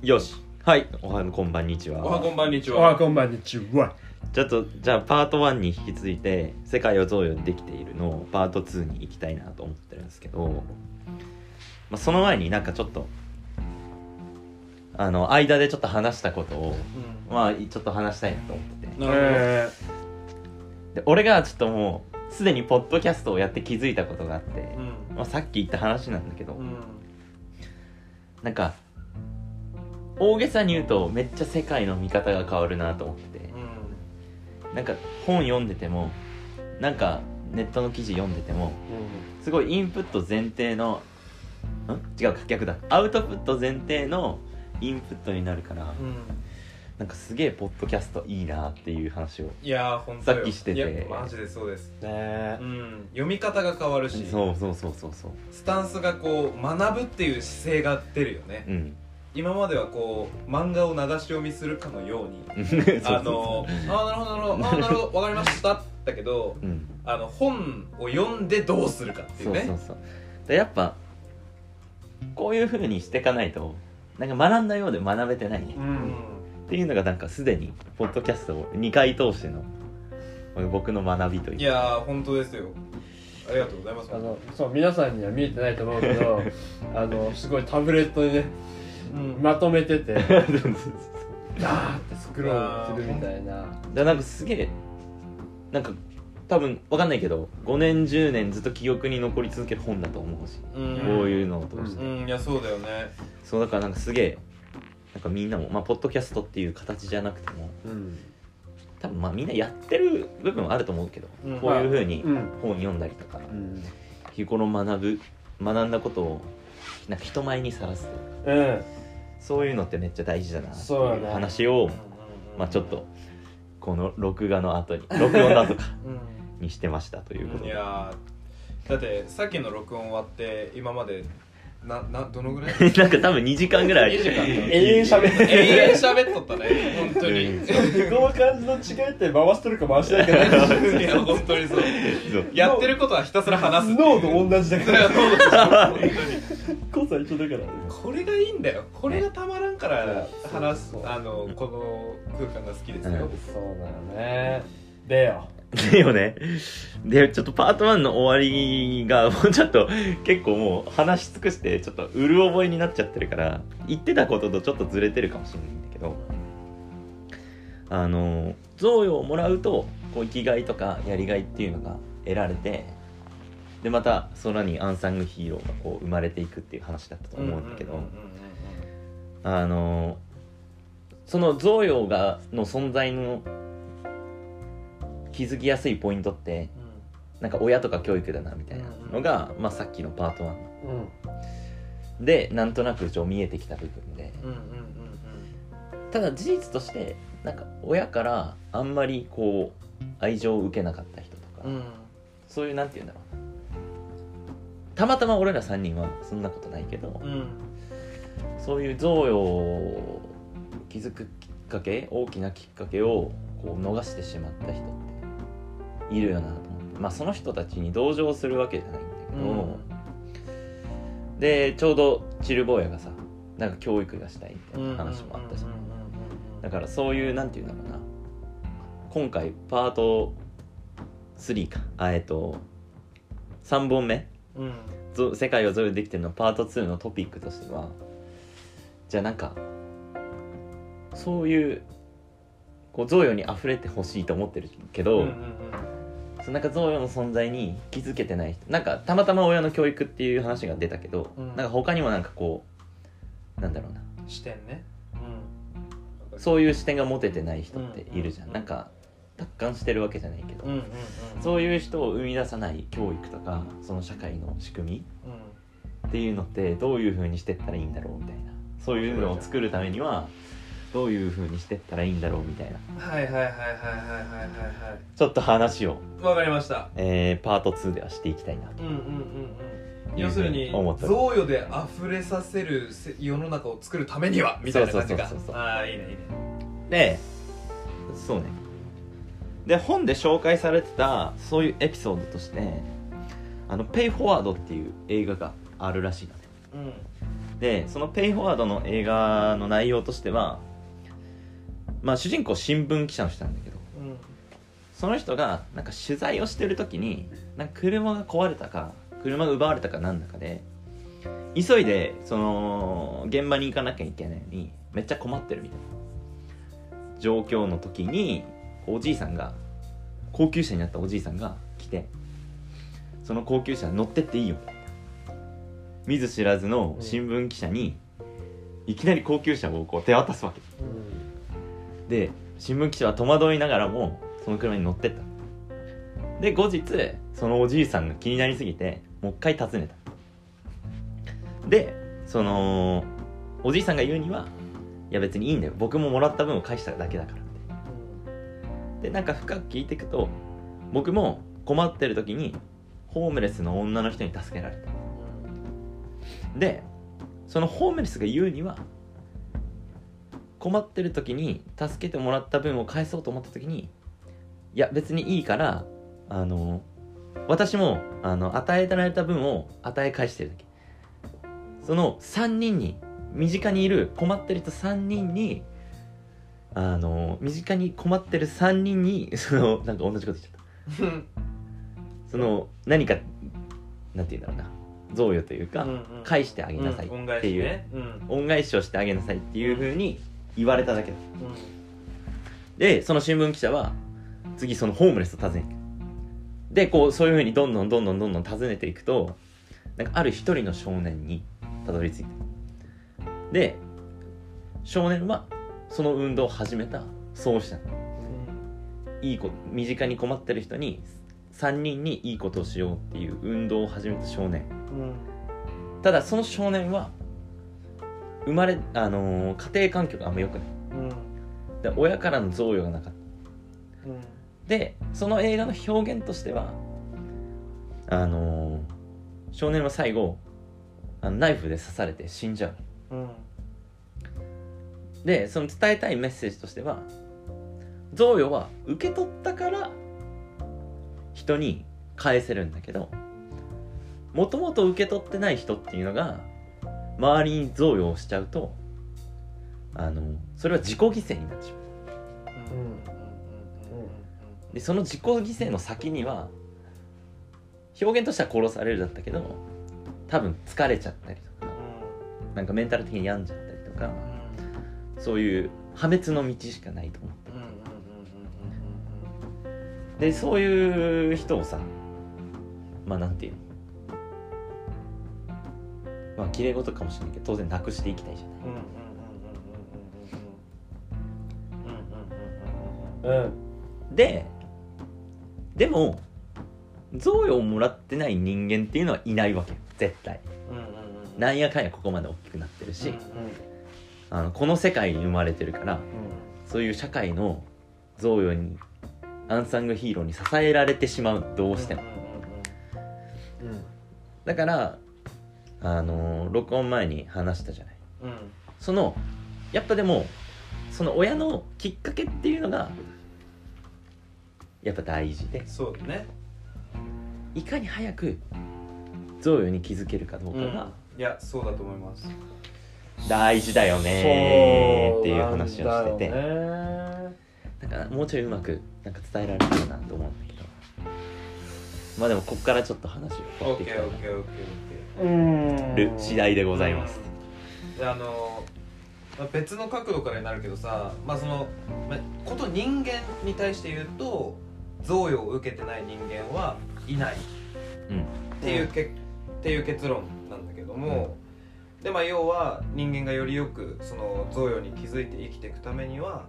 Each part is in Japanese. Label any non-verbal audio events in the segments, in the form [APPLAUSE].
よし。はい。おはこんばんにちは。おはこんばんにちおははこんばんにちは。ちょっとじゃあパート1に引き続いて「世界を贈与できている」のパート2に行きたいなと思ってるんですけど、まあ、その前になんかちょっとあの間でちょっと話したことをまあちょっと話したいなと思ってて。なるえで俺がちょっともうすでにポッドキャストをやって気づいたことがあって、ほどまあ、さっき言った話なんだけど、うんうん。なんか大げさに言うとめっちゃ世界の見方が変わるなと思ってて。なんか本読んでてもなんかネットの記事読んでてもすごいインプット前提のん？違う逆だ。アウトプット前提のインプットになるからうん。うんなんかすげえポッドキャストいいなっていう話をいやさっきしてて。マジでそうです。ー、ね。うん。読み方が変わるし。そうそうそうそうそう。スタンスがこう学ぶっていう姿勢が出るよね。うん今まではこう漫画を流し読みするかのように [LAUGHS] そうそうそう。あのあーなるほどなるほどあーなるほどわかりましただけどうん。あの本を読んでどうするかっていそううね。そうそうでやっぱこういう風にしていかないとなんか学んだようで学べてないね。ううん。んっていうのがなんかすでにポッドキャストを2回通しての僕の学びといういやー本当ですよ。ありがとうございます。あのそう皆さんには見えてないと思うけど [LAUGHS] あのすごいタブレットにねうんまとめてて。[LAUGHS] ダーってスクロールするみたいな。でな。んかすげえなんか多分わかんないけど5年10年ずっと記憶に残り続ける本だと思うし、うん。こういうのを通して、うん。いやそうだよね。そうだからなんかすげえなんかみんなもまあポッドキャストっていう形じゃなくてもうん。多分まあみんなやってる部分はあると思うけど、うん。こういうふうにうん。本読んだりとか、うん。日頃学ぶ学んだことをなんか人前にさらすと。いうかうん。そういうのってめっちゃ大事だなっていうそうだね。話を、うん。まあちょっとこの録画の後に [LAUGHS] 録音の後かうん。にしてましたということで、いやーだってさっきの録音終わって今までななどのぐらい？[LAUGHS] なんか多分2時間ぐらい2時間。永遠喋って永遠喋っとったね本当に。うん。この感じの違いって回してるか回してないかね。[LAUGHS] いや本当にそう。そう。やってることはひたすら話すっていう。脳と同じだから。それは脳と本当にコースは一緒だからこれがいいんだよ。これがたまらんから話すあのこの空間が好きですよ、うんそうだよね。でよ。でよね。でちょっとパート1の終わりが [LAUGHS] もうちょっと結構もう話し尽くしてちょっとうる覚えになっちゃってるから言ってたこととちょっとずれてるかもしれないんだけど。あの贈与をもらうとこう生きがいとかやりがいっていうのが得られてでまた空にアンサングヒーローがこう生まれていくっていう話だったと思うんだけど、うんうんうんあのその贈与がの存在の気づきやすいポイントってなんか親とか教育だなみたいなのが、まあ、さっきのパート1うん。でなんとなく一応見えてきた部分で。うんうんうんただ事実としてなんか親からあんまりこう愛情を受けなかった人とか、うんうん。そういうなんて言うんだろうなたまたま俺ら3人はそんなことないけど、うんそういう贈与を気づくきっかけ大きなきっかけをこう逃してしまった人っているよなと思って。まあその人たちに同情するわけじゃないんだけど、でちょうどチル坊やがさなんか教育がしたいみたいな話もあったし、だからそういうなんていうんだろうな。今回パート3か。あえっと3本目うん。世界をゾルできてるのパート2のトピックとしてはじゃあなんかそういうこう贈与に溢れてほしいと思ってるけど、うんうんそのなんか贈与の存在に気づけてない人なんかたまたま親の教育っていう話が出たけど、うん。なんか他にもなんかこうなんだろうな。うん視点ね。うん。そういう視点が持ててない人っているじゃん、うん。なんか達観してるわけじゃないけど、そういう人を生み出さない教育とかその社会の仕組みうんっていうのってどういう風にしてったらいいんだろうみたいな。そういうのを作るためにはどういう風にしてったらいいんだろうみたいな。はいはいはいはいはいはいはいちょっと話を、はいわかりました。えー、パート2ではしていきたいなとうんうんうんうん。要するに贈与で溢れさせるせ世の中を作るためにはみたいな感じか。そうそうそうそうああいいねいいね。でそうねで本で紹介されてたそういうエピソードとして「あのペイフォワード」っていう映画があるらしいのね。うん。でそのペイフォワードの映画の内容としてはまあ主人公新聞記者の人なんだけどその人がなんか取材をしてる時になんか車が壊れたか車が奪われたかなんだかで急いでその現場に行かなきゃいけないのにめっちゃ困ってるみたいな状況の時におじいさんが高級車になったおじいさんが来てその高級車乗ってっていいよ。みたいな見ず知らずの新聞記者にいきなり高級車をこう手渡すわけ。で新聞記者は戸惑いながらもその車に乗ってった。で後日そのおじいさんが気になりすぎてもう一回訪ねた。でそのおじいさんが言うにはいや別にいいんだよ。僕ももらった分を返しただけだからでなんか深く聞いていくと僕も困ってる時にホームレスの女の人に助けられた。でそのホームレスが言うには困ってる時に助けてもらった分を返そうと思った時にいや別にいいからあの私もあの与えられた分を与え返してるだけ。その3人に身近にいる困ってる人3人にあの身近に困ってる3人に [LAUGHS] そのなんか同じこと言っちゃった。その何かなんて言うんだろうな。贈与というか、返してあげなさいう。ん恩返っていう、しね。うん。恩返しをしてあげなさいっていうふうに言われただけだ。でその新聞記者は次そのホームレスを訪ねでこうそういうふうにどんどんどんどんどんどん訪ねていくとなんかある一人の少年にたどり着いた。で少年はその運動を始めた。創始者いい子身近に困ってる人に3人にいいことをしようっていう運動を始めた少年。ただその少年は生まれ、あのー家庭環境があんま良くない。で親からの贈与がなかった。でその映画の表現としてはあのー少年は最後あのナイフで刺されて死んじゃうでその伝えたいメッセージとしては贈与は受け取ったから人に返せるんだけどもともと受け取ってない人っていうのが周りに贈与をしちゃうとあのそれは自己犠牲になってしまう。でその自己犠牲の先には表現としては殺されるだったけど多分疲れちゃったりとかなんかメンタル的に病んじゃったりとかそういう破滅の道しかないと思って。でそういう人をさまあなんていうの？まあ綺麗事かもしれないけど当然なくしていきたいじゃない。うん。ででも贈与をもらってない人間っていうのはいないわけよ。絶対。なんやかんやここまで大きくなってるし、あのこの世界に生まれてるからそういう社会の贈与にアンサングヒーローに支えられてしまうどうしても、だからあの録音前に話したじゃない。そのやっぱでもその親のきっかけっていうのがやっぱ大事でそうだね。いかに早く贈与に気づけるかどうかがいやそうだと思います大事だよねーっていう話をしてて。なんだよねなんかもうちょいうまくなんか伝えられるかなと思うんだけど。まあでもこっからちょっと話を掘っていきたい OKOKOKOK うん。る次第でございます。であのまあ別の角度からになるけどさまあその、まあ、こと人間に対して言うと贈与を受けてない人間はいない。うん。っていうけ、っていう結論なんだけども、でまあ要は人間がよりよくその贈与に気づいて生きていくためには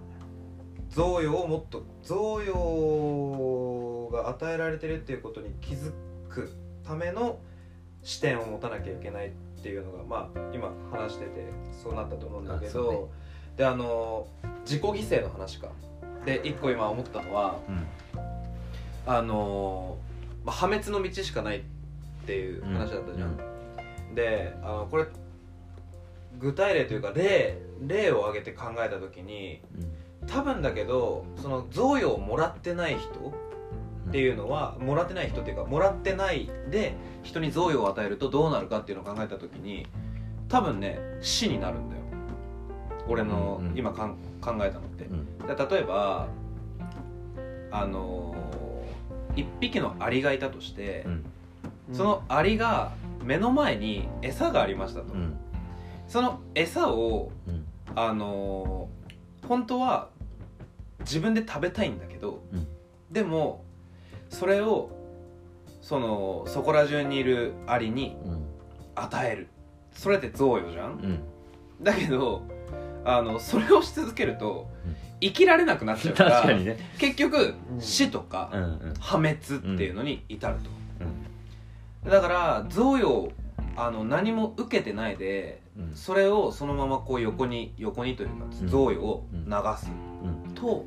贈与をもっと贈与が与えられてるっていうことに気づくための視点を持たなきゃいけないっていうのがまあ今話しててそうなったと思うんだけあそう。ねど、であの自己犠牲の話か。で一個今思ったのはうん。あのまあ、破滅の道しかないっていう話だったじゃん、であのこれ具体例というか例例を挙げて考えた時に多分だけどその贈与をもらってない人っていうのは、もらってない人っていうかもらってないで人に贈与を与えるとどうなるかっていうのを考えた時に多分ね死になるんだよ。俺のうんうん。今かん考えたのって。う例えばあのー一匹のアリがいたとして、うん。そのアリが目の前に餌がありましたと、うんその餌をうん。あのー本当は自分で食べたいんだけど、うん。でもそれをそのそこら中にいるアリにうん。与える。それって贈与じゃん？うん。だけどあのそれをし続けるとうん。生きられなくなっちゃうから [LAUGHS] ね。結局うん。死とかうんうん。破滅っていうのに至るうん。と、だから贈与あの何も受けてないでうんそれをそのままこう横に横にというかうん。贈与を流す。うん。と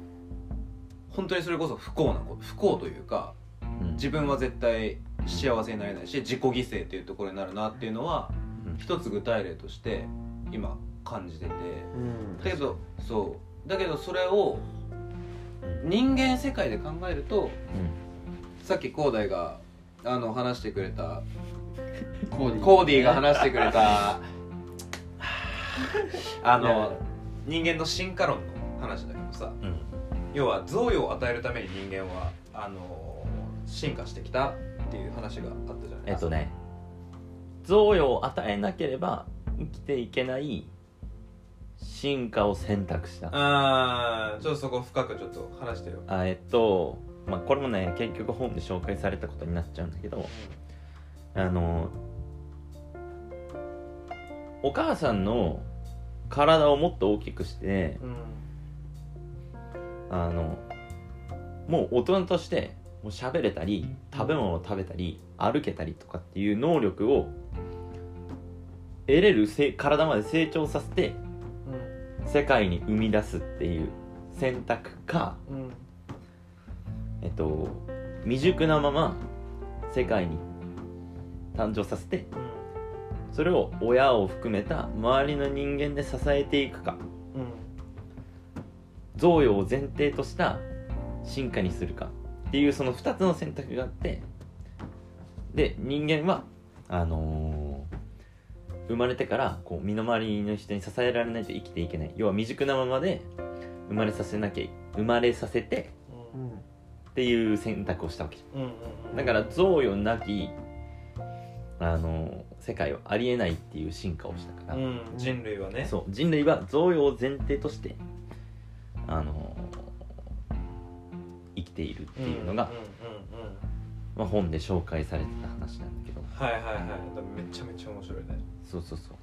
本当にそれこそ不幸なこと不幸というかうん。自分は絶対幸せになれないし自己犠牲っていうところになるなっていうのはうん。一つ具体例として今感じてて。うん。だけどそう。だけどそれをうん。人間世界で考えるとうん。さっき広大があの話してくれたコーディコーディが話してくれた [LAUGHS] あの人間の進化論の話だけどさうん。要は贈与を与えるために人間はあの進化してきたっていう話があったじゃない。えっとね。贈与を与えなければ生きていけない進化を選択した。あーちょっとそこ深くちょっと話してよ。あえっとまあこれもね結局本で紹介されたことになっちゃうんだけどあのお母さんの体をもっと大きくしてうんあのもう大人としてもう喋れたり食べ物を食べたり歩けたりとかっていう能力を得れるせ体まで成長させて世界に生み出すっていう選択かうんえっと未熟なまま世界に誕生させてそれを親を含めた周りの人間で支えていくか。贈与を前提とした進化にするか。っていうその2つの選択があって。で人間はあのー生まれてからこう身の回りの人に支えられないと生きていけない。要は未熟なままで生まれさせなきゃ生まれさせてうんっていう選択をしたわけ。じうん。うん。ゃん。だから贈与なきあのー世界はありえないっていう進化をしたから、うん人類はね。そう人類は贈与を前提としてあの生きているっていうのが、んうんうんうんまあ、本で紹介されてた話なんだけど。はいはいはい。めちゃめちゃ面白いね。そうそうそう。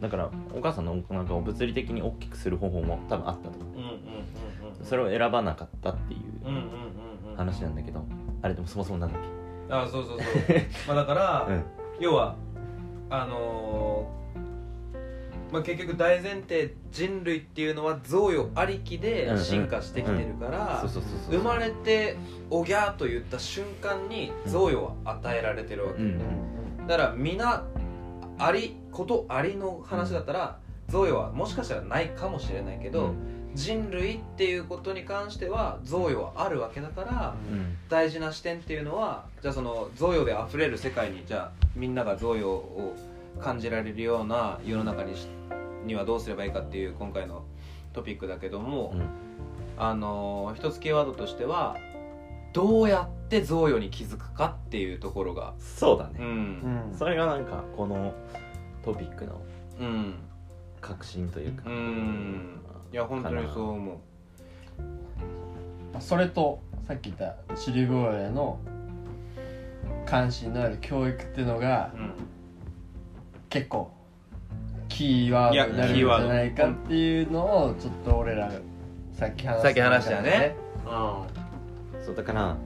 だからお母さんのお腹を物理的に大きくする方法も多分あったと思う。うんうんうんうんそれを選ばなかったっていううんうんうんうん話なんだけど。あれでもそもそもなんだっあそうそうそう。[LAUGHS] まあだから、けうん要はあのーまあ、結局大前提人類っていうのは贈与ありきでうんうん。進化してきてるから、生まれておぎゃーと言った瞬間に贈与は与えられてるわけ、うんだから皆ありことありの話だったら贈与はもしかしたらないかもしれないけど、人類っていうことに関しては贈与はあるわけだから、うん。大事な視点っていうのはじゃあその贈与で溢れる世界にじゃあみんなが贈与を感じられるような世の中にしにはどうすればいいかっていう今回のトピックだけども、うんあのー一つキーワードとしてはどうやって贈与に気づくかっていうところが。そうだね、うん。うん。それがなんかこのトピックのうん。核心というか、うんいや本当にそう思う。それとさっき言ったチリゴーレの関心のある教育っていうのがうん。結構キーワードになるんじゃないかっていうのをちょっと俺らさっき話さっき話したよね。そうだから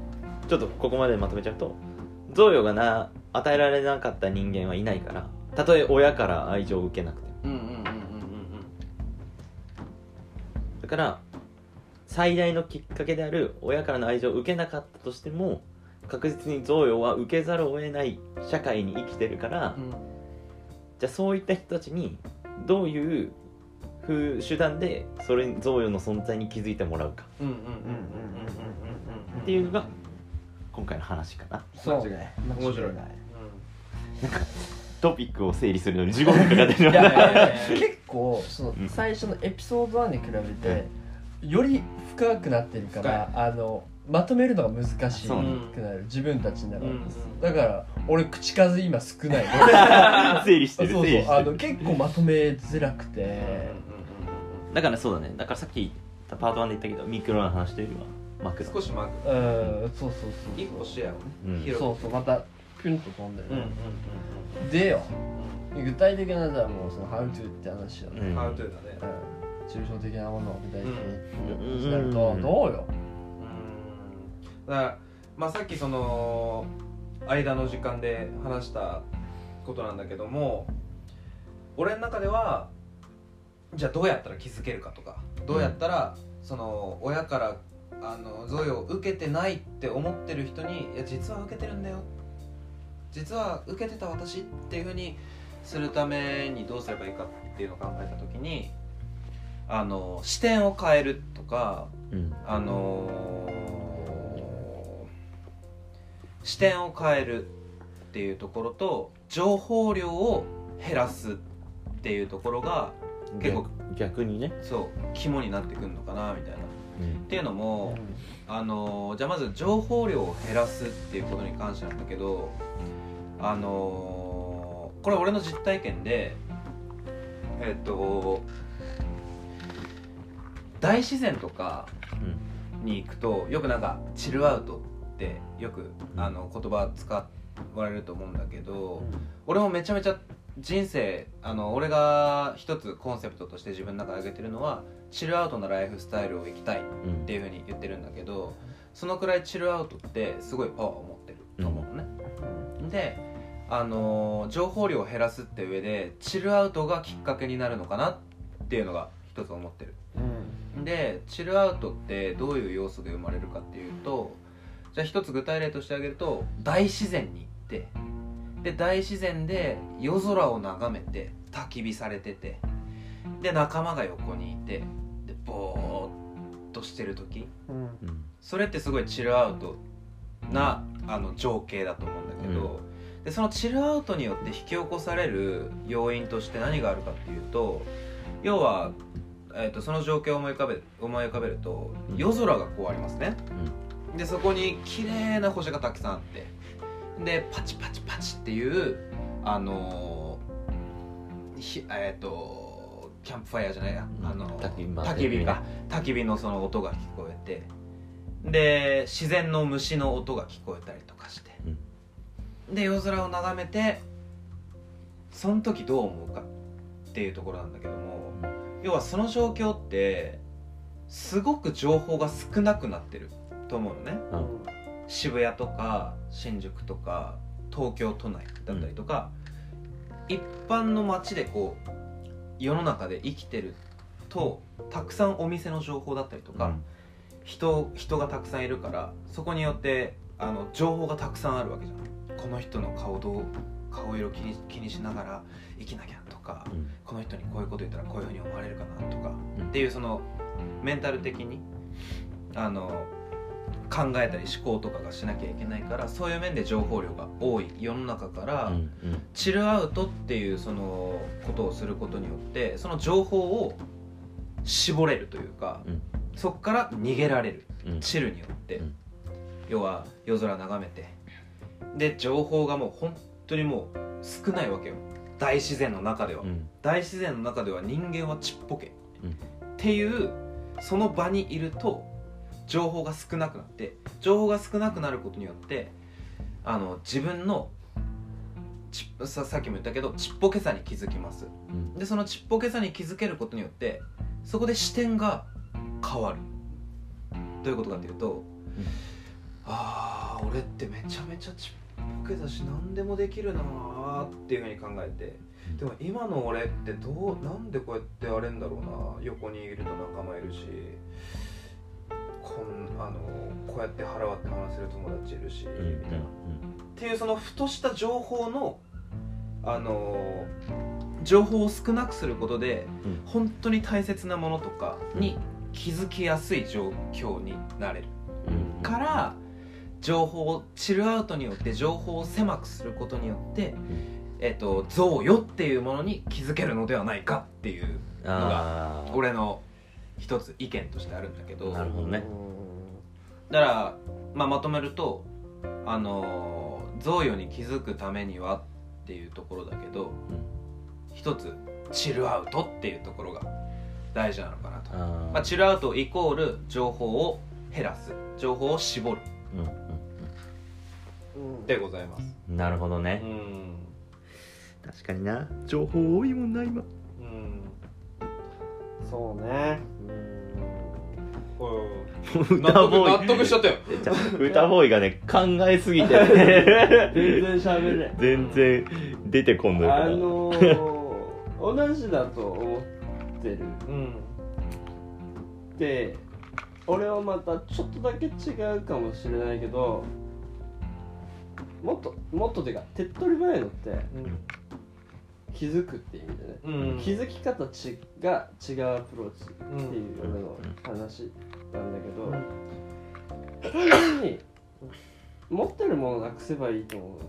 ちょっとここまでまとめちゃうと贈与がな与えられなかった人間はいないからたとえ親から愛情を受けなくても。うんうんから最大のきっかけである親からの愛情を受けなかったとしても確実に贈与は受けざるを得ない社会に生きてるから、じゃあそういった人たちにどういう風手段でそれ贈与の存在に気づいてもらうか。うんうんうんうんうんうんうんっていうのが今回の話かな。そうね面白い。間違ないトピックを整理するのに15分かかってるいやいやいやね [LAUGHS] 結構そのうん。最初のエピソード1に比べてより深くなってるからあのまとめるのが難しくなる。自分たちの中で。うん。だから俺口数今少ない。[LAUGHS] 整理してるそうそう。あの結構まとめづらくて。だからそうだね。だからさっき言ったパート1で言ったけどミクロな話というよりはマクロ。少しマグうんそうそうそう一個シェアをねうん。広そうそうまたピュンと飛んでるうんうんうんでよ。具体的なじゃあもうその「How to」って話よね、ハウトゥーだね。うん。抽象的なものを具体的うん。になるとうんどうよ。うん。だからまあさっきその間の時間で話したことなんだけども俺の中ではじゃあどうやったら気づけるかとかどうやったらその親からあの贈与を受けてないって思ってる人に「いや実は受けてるんだよ」実は受けてた私っていうふうにするためにどうすればいいかっていうのを考えた時にあの視点を変えるとかうん。あのー視点を変えるっていうところと情報量を減らすっていうところが結構逆にね、そう肝になってくるのかなみたいな。っていうのも、あのーじゃあまず情報量を減らすっていうことに関してなんだけどあのーこれ俺の実体験でえっと大自然とかに行くとよくなんかチルアウトってよくうん。あの言葉使われると思うんだけど、俺もめちゃめちゃ人生あの俺が一つコンセプトとして自分の中で挙げてるのはチルアウトなライフスタイルを生きたいっうんていうふうに言ってるんだけどそのくらいチルアウトってすごいパワーを持ってると思うのね、であのー情報量を減らすって上でチルアウトがきっかけになるのかなっていうのが一つ思ってる。でチルアウトってどういう要素で生まれるかっていうとじゃあ一つ具体例として挙げると大自然に行ってで大自然で夜空を眺めて焚き火されててで仲間が横にいてでぼーっとしてる時。うん。うん。それってすごいチルアウトなあの情景だと思うんだけど、でそのチルアウトによって引き起こされる要因として何があるかっていうと要は、えー、とその状況を思い浮かべ思い浮かべるとうん。夜空がこうありますね、でそこに綺麗な星がたくさんあってでパチパチパチっていうあのーひえっ、とキャンプファイヤーじゃないや、うん。あの焚き火まあ焚き火か焚き火のその音が聞こえてで自然の虫の音が聞こえたりとかして、で夜空を眺めてその時どう思うか？っていうところなんだけども要はその状況ってすごく情報が少なくなってる。と思うのね。うん。渋谷とか新宿とか東京都内だったりとか、一般の街でこう世の中で生きてるとたくさんお店の情報だったりとか、人人がたくさんいるからそこによってあの情報がたくさんあるわけじゃんこの人の顔どう顔色気に気にしながら生きなきゃとかうん。この人にこういうこと言ったらこういうふうに思われるかなとか、うん。っていうそのメンタル的にあの考えたり思考とかがしなきゃいけないからそういう面で情報量が多い世の中から、うんうん。チルアウトっていうそのことをすることによってその情報を絞れるというか、うん。そこから逃げられる。うん。チルによって、うん。要は夜空眺めてで情報がもう本当にもう少ないわけよ。大自然の中では、うん。大自然の中では人間はちっぽけ、うん。っていうその場にいると情報が少なくなって情報が少なくなることによってあの自分のちささっきも言ったけどちっぽけさに気づきます。うん。でそのちっぽけさに気づけることによってそこで視点が変わる。どういうことかというと、ああ俺ってめちゃめちゃちっぽけだし何でもできるなーっていうふうに考えてでも今の俺ってどうなんでこうやってあれんだろうな横にいると仲間いるしこんあのこうやって腹割って話せる友達いるし、うんみたいなっていうそのふとした情報のあの情報を少なくすることで、うん。本当に大切なものとかに気づきやすい状況になれる。から情報をチルアウトによって情報を狭くすることによって、えっと贈与っていうものに気づけるのではないかっていうのが俺の一つ意見としてあるんだけど。なるほどね。だから、まあ、まとめるとあのー贈与に気づくためにはっていうところだけど、一つチルアウトっていうところが大事なのかなと、あまあ、チルアウトイコール情報を減らす。情報を絞る。うんでございます。うんなるほどね。ん。確かにな。情報多いもんな今。うん。そうね。[LAUGHS] 歌ボーイ。納得しちゃったよ。歌ボーイがね考えすぎて。うん全然喋れ。ん全然出てこんのよ。あのー、同じだと思ってる。うん。で俺はまたちょっとだけ違うかもしれないけどもっともっとていうか手っ取り早いのって気づくっていう意味でね、うん。気づき方ちが違うアプローチっていう俺の話なんだけど、単純に持ってるものなくせばいいと思う。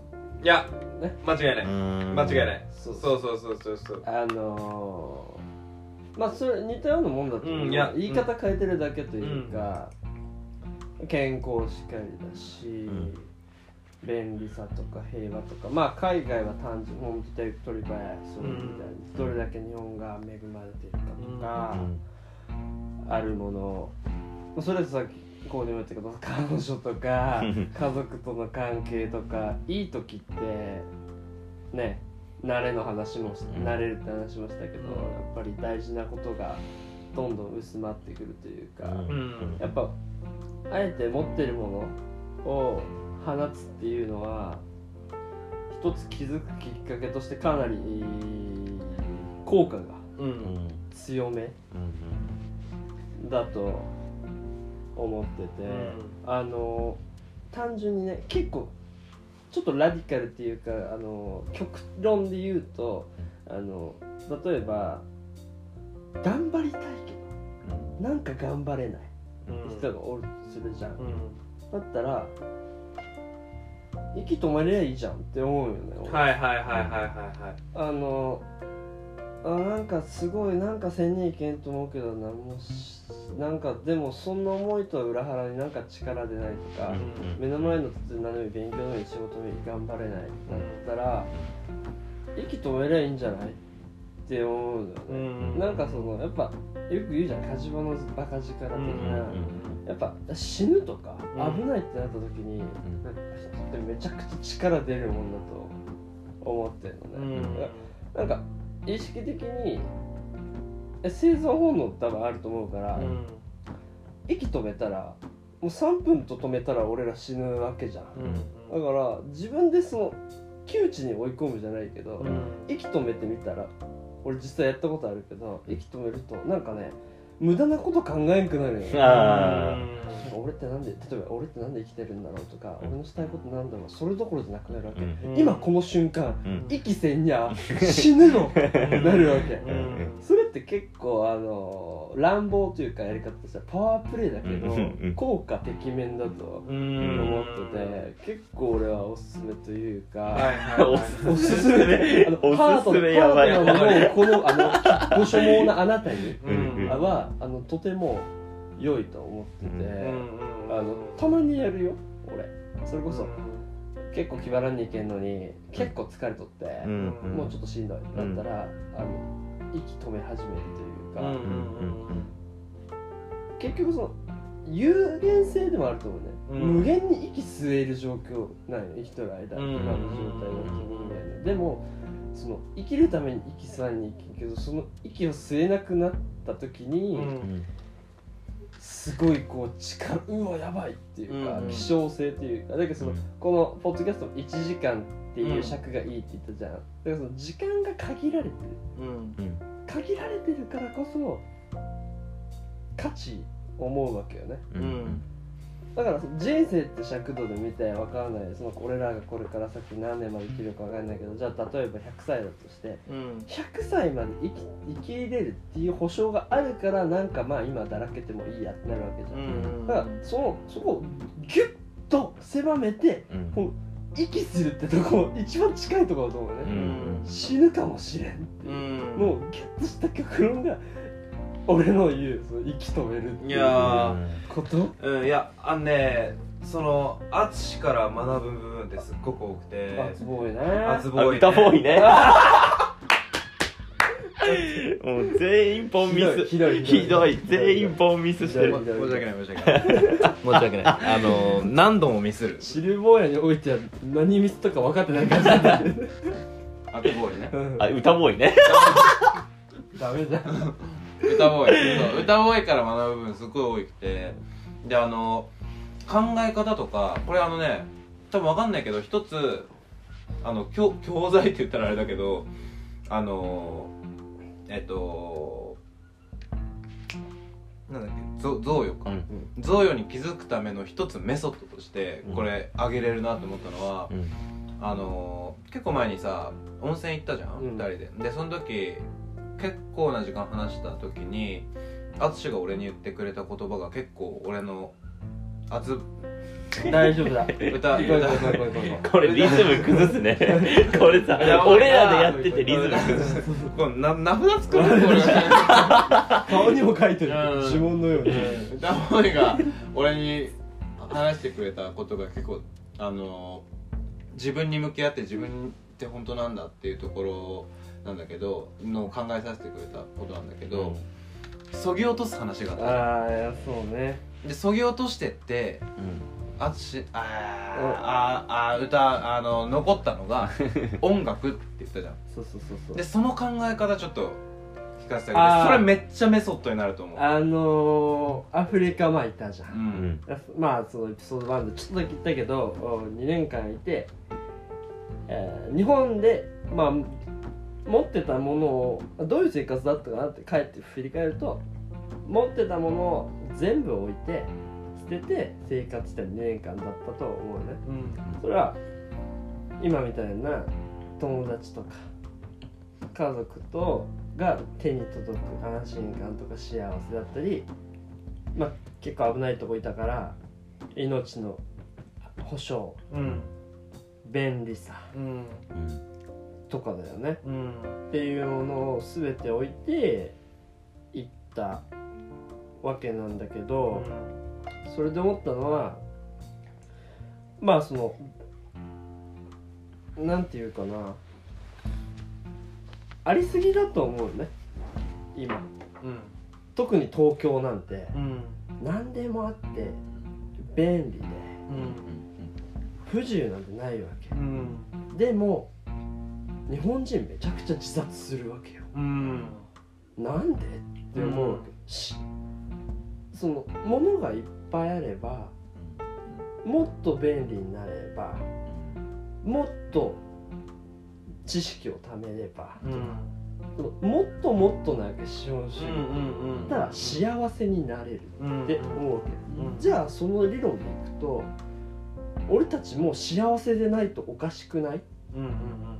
いやね。間違いない。間違いない。そうそう。そうそうそうそうあのー、まあそれ似たようなもんだと思う、うんいや言い方変えてるだけというか、健康しかりだし、ん便利さとか平和とか。まあ海外は単純に本当手っ取り早いそういうみたいに、どれだけ日本が恵まれてるかとか、あるもの。それとさっきこうでも言ったけど彼女とか [LAUGHS] 家族との関係とかいい時ってね慣れの話も慣れるって話もしたけど、やっぱり大事なことがどんどん薄まってくるというか、ん。やっぱあえて持ってるものを放つっていうのは一つ気づくきっかけとしてかなり効果が強めうんだと思ってて、あの単純にね結構ちょっとラディカルっていうかあの極論で言うとあの例えば頑張りたいけどなんか頑張れない人がおるとするじゃん、だったら息止まりゃいいじゃんって思うよね、俺。はいはいはいはいはいはい。あのあなんかすごいなんかせんにいけんと思うけどな。もうしなんかでもそんな思いとは裏腹になんか力出ないとか、目の前の何でもいい勉強でもいい仕事でもいい頑張れないだったら息止めりゃいいんじゃないって思うのよね、うんなんかそのやっぱよく言うじゃん。火事場のバカ力的な、うんやっぱ死ぬとかうん。危ないってなった時に、なんか人ってめちゃくちゃ力出るもんだと思ってるのね、なんか意識的にえ生存本能多分あると思うから、息止めたらもう3分と止めたら俺ら死ぬわけじゃん、だから自分でその窮地に追い込むじゃないけど、息止めてみたら俺実際やったことあるけど息止めるとなんかね無駄なこと考えんくなるよね。あ俺ってなんで例えば俺ってなんで生きてるんだろうとか、俺のしたいことなんだろうそれどころじゃなくなるわけ、うん。今この瞬間うん。息せんにゃ死ぬの。[LAUGHS] なるわけ、ん。それって結構あの乱暴というかやり方としてはパワープレイだけど、効果てきめんだと思ってて結構俺はおすすめというか、はいはいはい。お [LAUGHS] すおすすめ。であのおすすハートのめやばい。このあのご所望なあなたにうんはあのとても良いと思ってて、うんあのたまにやるよ俺。それこそ結構気張らんにいけんのに結構疲れとって、うん。もうちょっとしんどい。だったら、あの息止め始めるというか、うん結局その有限性でもあると思うね、うん。無限に息吸える状況なんよ生きとる間、うん。今の状態の人間ね。でもその生きるために息吸わんにいけんけどその息を吸えなくなった時に、すごいこう力うわやばいっていうか、うん。希少性っていうか。だけどその、うん。このポッドキャストも1時間っていう尺がいいって言ったじゃん、だからその時間が限られてる。限られてるからこそ価値思うわけよね。だからその人生って尺度で見て分からない。その俺らがこれから先何年まで生きるか分かんないけどじゃあ例えば100歳だとして100歳まで生き生きれるっていう保証があるからなんかまあ今だらけてもいいやってなるわけじゃん、だからそのそこをギュッと狭めてうん。こう息するってとこ一番近いところだと思うね、うん。死ぬかもしれんってう。ん。もうゲットした極論が俺の言うその息止めるっていいうやこと？うんいやあのねその淳から学ぶ部分ってすっごく多くて。熱ボーイね。熱ボーイ、ね、あ歌ボーイね [LAUGHS] [LAUGHS] もう全員ポンミス。ひどいひどい全員ポンミスしてる。申し訳ない申し訳ない。申し訳ない。あの何度もミスる。シルボーヤにおいては何ミスとか分かってない感じだよね熱ボーイね。うん。あ歌ボーイね。ダメじゃん。歌ボーイ。歌ボーイから学ぶ部分すっごい多くて。であの考え方とかこれあのね多分わかんないけど一つあの教教材って言ったらあれだけどあのえっとなんだっけぞ贈与か、うん贈与に気づくための一つメソッドとしてこれあげれるなと思ったのは、うん。あのー結構前にさ温泉行ったじゃん、うん。二人で。でその時結構な時間話した時に淳が俺に言ってくれた言葉が結構俺の熱大丈夫だ。歌行こう行これリズム崩すね。[LAUGHS] これさ俺らでやっててリズム崩す。これな名札作るこれが顔にも書いてるうん。呪文のように。歌声が俺に話してくれたことが結構あのー自分に向き合って自分って本当なんだっていうところなんだけどのを考えさせてくれたことなんだけど、そぎ落とす話があったああそうね。でそぎ落としてってうんあつあーあーあー歌あの残ったのが [LAUGHS] 音楽って言ったじゃん。そうそうそうそう。でその考え方ちょっと聞かせてあげて。それめっちゃメソッドになると思う。あのー、アフリカまあいたじゃうん。うん。まあそのエピソード1でちょっとだけ言ったけど2年間いて、えー日本でまあ持ってたものをどういう生活だったかなって帰って振り返ると持ってたものを全部置いて捨てて生活して2年間だったと思うね。うん。それは今みたいな友達とか家族とが手に届く安心感とか幸せだったりまあ結構危ないとこいたから命の保障うん。便利さうんうんとかだよね。うん。っていうものを全て置いて行ったわけなんだけど、それで思ったのはまあそのなんていうかなありすぎだと思うね。今。うん。特に東京なんて。うん。何でもあって便利で。不自由なんてないわけ。うん。でも日本人めちゃくちゃ自殺するわけよ。うん。なんで？って思うわけ、しその物がいっぱいあればもっと便利になればもっと知識を貯めればうんそのもっともっとなんか資本主義。たら幸せになれるうんって思うわけ、うん。じゃあその理論でいくと俺たちも幸せでないとおかしくない？っうん。うん。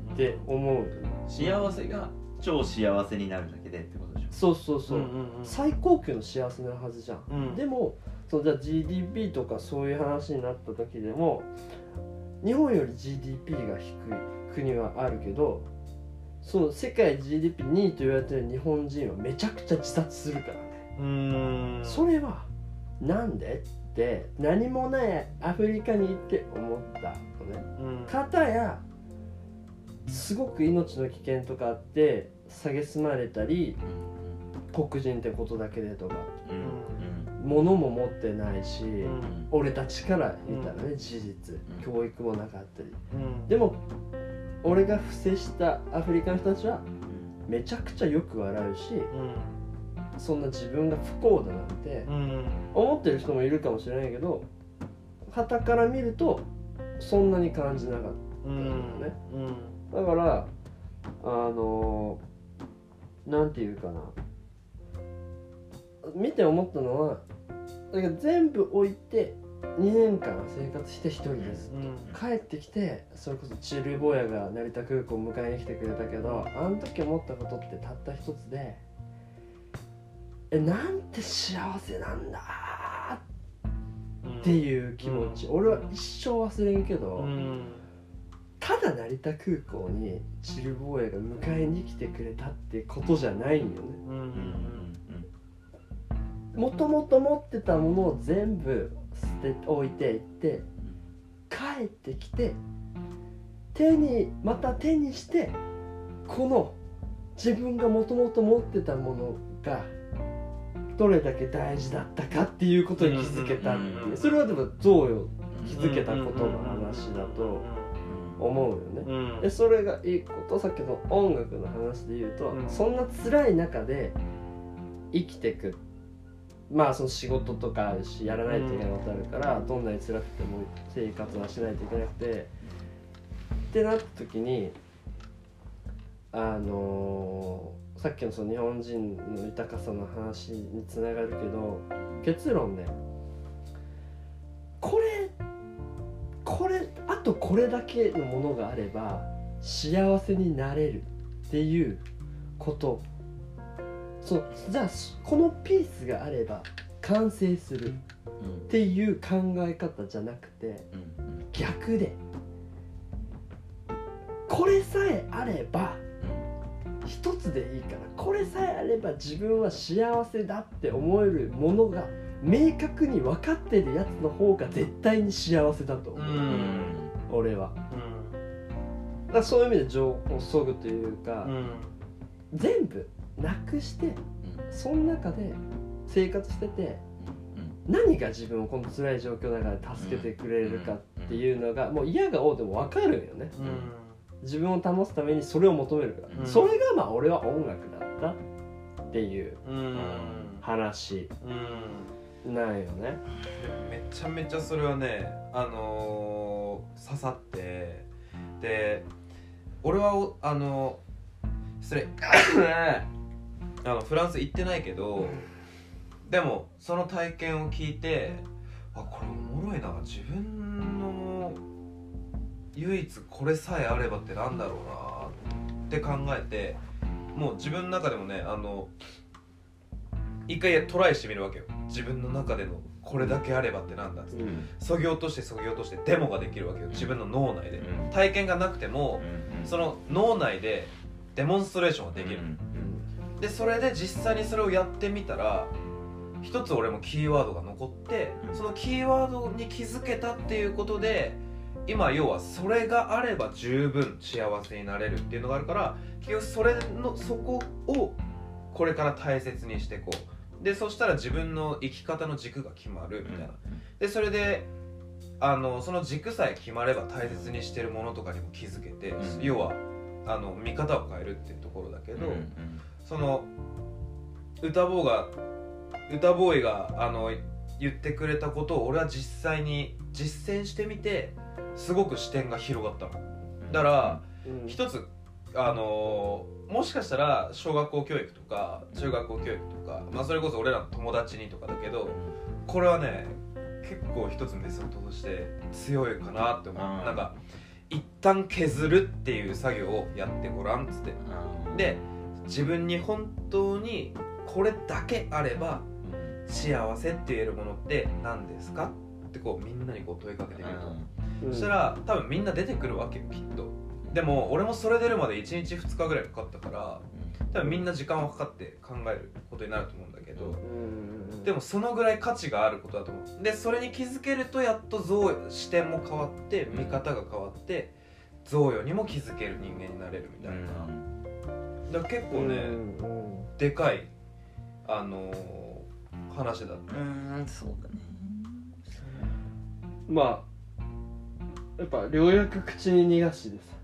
うん。て思う、幸せが超幸せになるだけでってことでしょ。そうそうそう、うんうんうん。最高級の幸せなはずじゃん。うん。でもそのじゃあ GDP とかそういう話になった時でも日本より GDP が低い国はあるけどその世界 GDP2 位と言われてる日本人はめちゃくちゃ自殺するからね、うん。それはなんでって何もないアフリカに行って思ったのね。うん。片やすごく命の危険とかあって蔑まれたり黒人ってことだけでとか。うん物も持ってないし、うん。俺たちから言ったらね、事実うん。教育もなかったり。うん。でも俺が布施したアフリカの人たちはめちゃくちゃよく笑うしそんな自分が不幸だなんてうん。思ってる人もいるかもしれないけど傍から見るとそんなに感じなかっうんね。うん。ただからあのなんていうかな見て思ったのはだから全部置いて2年間生活して一人です。うん。帰ってきてそれこそチルボヤが成田空港迎えに来てくれたけどあの時思ったことってたった一つでえなんて幸せなんだっていう気持ち、俺は一生忘れんけど、うん。ただ成田空港にチルボーイが迎えに来てくれたってことじゃないんよね。うんうんもともと持ってたものを全部捨て置いていって帰ってきて手にまた手にしてこの自分がもともと持ってたものがどれだけ大事だったかっていうことに気づけたっていうそれはでも贈与うん気づけたことの話だと思うよね。うん。でそれがいいことさっきの音楽の話で言うと、うん。そんな辛い中で生きてくまあその仕事とかしやらないといけないことあるから、どんなに辛くても生活はしないといけなくてってなった時にあのーさっきのその日本人の豊かさの話につながるけど結論ねこれこれあとこれだけのものがあれば幸せになれるっていうことそうじゃあこのピースがあれば完成するっていう考え方じゃなくて逆でこれさえあれば一つでいいからこれさえあれば自分は幸せだって思えるものが明確に分かってるやつの方が絶対に幸せだと思う、俺は。だからそういう意味で情報をそぐというか、全部なくしてその中で生活してて何が自分をこの辛い状況の中で助けてくれるかっていうのがもう嫌がおうでも分かるんよね。自分を保つためにそれを求めるから、うん。それがまあ俺は音楽だったっていう話なんよね。めちゃめちゃそれはねあのー刺さってで俺はおあの失礼あのフランス行ってないけどでもその体験を聞いてあこれおもろいな自分の唯一これさえあればってなんだろうなって考えてもう自分の中でもねあの一回トライしてみるわけよ。自分の中でのこれだけあればってなんだっつって。そぎ落としてそぎ落としてデモができるわけよ。自分の脳内で。うん。体験がなくてもその脳内でデモンストレーションができるでそれで実際にそれをやってみたら一つ俺もキーワードが残ってうん。そのキーワードに気づけたっていうことで今要はそれがあれば十分幸せになれるっていうのがあるから結局それのそこをこれから大切にしていこう。でそしたら自分の生き方の軸が決まるみたいな。でそれであのその軸さえ決まれば大切にしてるものとかにも気づけて、うん。要はあの見方を変えるっていうところだけど、その歌ボーが歌ボーイがあの言ってくれたことを俺は実際に実践してみてすごく視点が広がったの。だからうん。一つあのもしかしたら小学校教育とか中学校教育とか、まあ、それこそ俺らの友達にとかだけどこれはね結構一つメソッドとして強いかなって思う、うん。なんか一旦削るっていう作業をやってごらんっつって。で自分に本当にこれだけあれば幸せって言えるものって何ですかってこうみんなにこう問いかけてみると、うん。そしたら多分みんな出てくるわけよきっと。でも俺もそれ出るまで1日2日ぐらいかかったから多分みんな時間はかかって考えることになると思うんだけど、うん。でもそのぐらい価値があることだと思う。でそれに気づけるとやっと贈与視点も変わって見方が変わって贈与にも気づける人間になれるみたいな、だから結構ね、うんでかいあのー話だった。うんそうだね。まあやっぱようやく口に逃がしでさ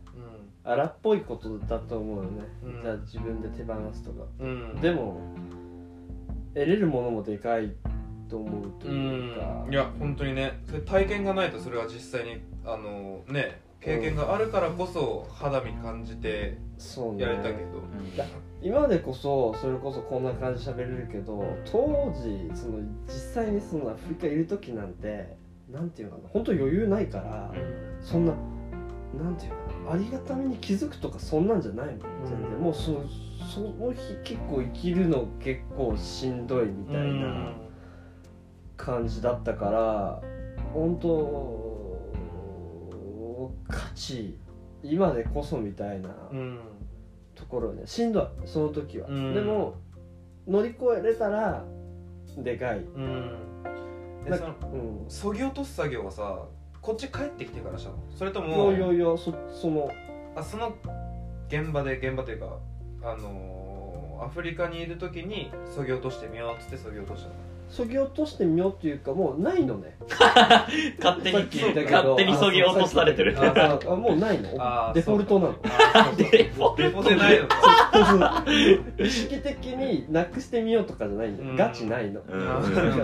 荒っぽいことだと思うよね、うん。じゃあ自分で手放すとか。うん、うん、でも得れるものもでかいと思うとういうか。ん。いや本当にね。それ体験がないとそれは実際にあのね経験があるからこそ肌身感じてそうね。やれたけど、だ今でこそそれこそこんな感じで喋れるけど当時その実際にそのアフリカいる時なんてなんていうのかな本当余裕ないから、そんななんていうのかなありがたみに気づくとかそんなんじゃないもん。全然、もうそその日結構生きるの結構しんどいみたいな感じだったから本当価値今でこそみたいなうんところね。しんどいその時は、うん。でも乗り越えれたらでかい。うん。でそうん。そぎ落とす作業はさこっち帰ってきてからしたのそれといもやいやいやそそのあその現場で現場というかあのーアフリカにいる時にそぎ落としてみようっつってそぎ落としたのそぎ落としてみようっていうかもうないのね。[LAUGHS] 勝手に勝手にそぎ落とされてる。あもうないの。デフォルトなの。あそうそう [LAUGHS] デフォルト。ないの意識的になくしてみようとかじゃないんだようん。ガチないの、うん。あ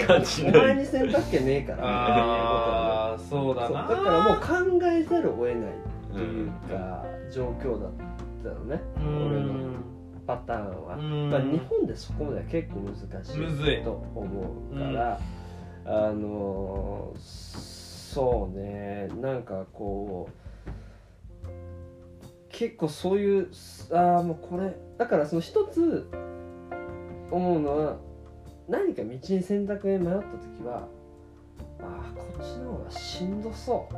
ガチお前に選択権ねえから。ああそうだな。だからもう考えざるを得ないというか、状況だったのね。うん。俺のパターンは、うん。まあ、日本でそこまでは結構難しいい。と思うから、あのーそうね。なんかこう結構そういうああもうこれだからその一つ思うのは何か道に選択に迷った時はああこっちの方がしんどそう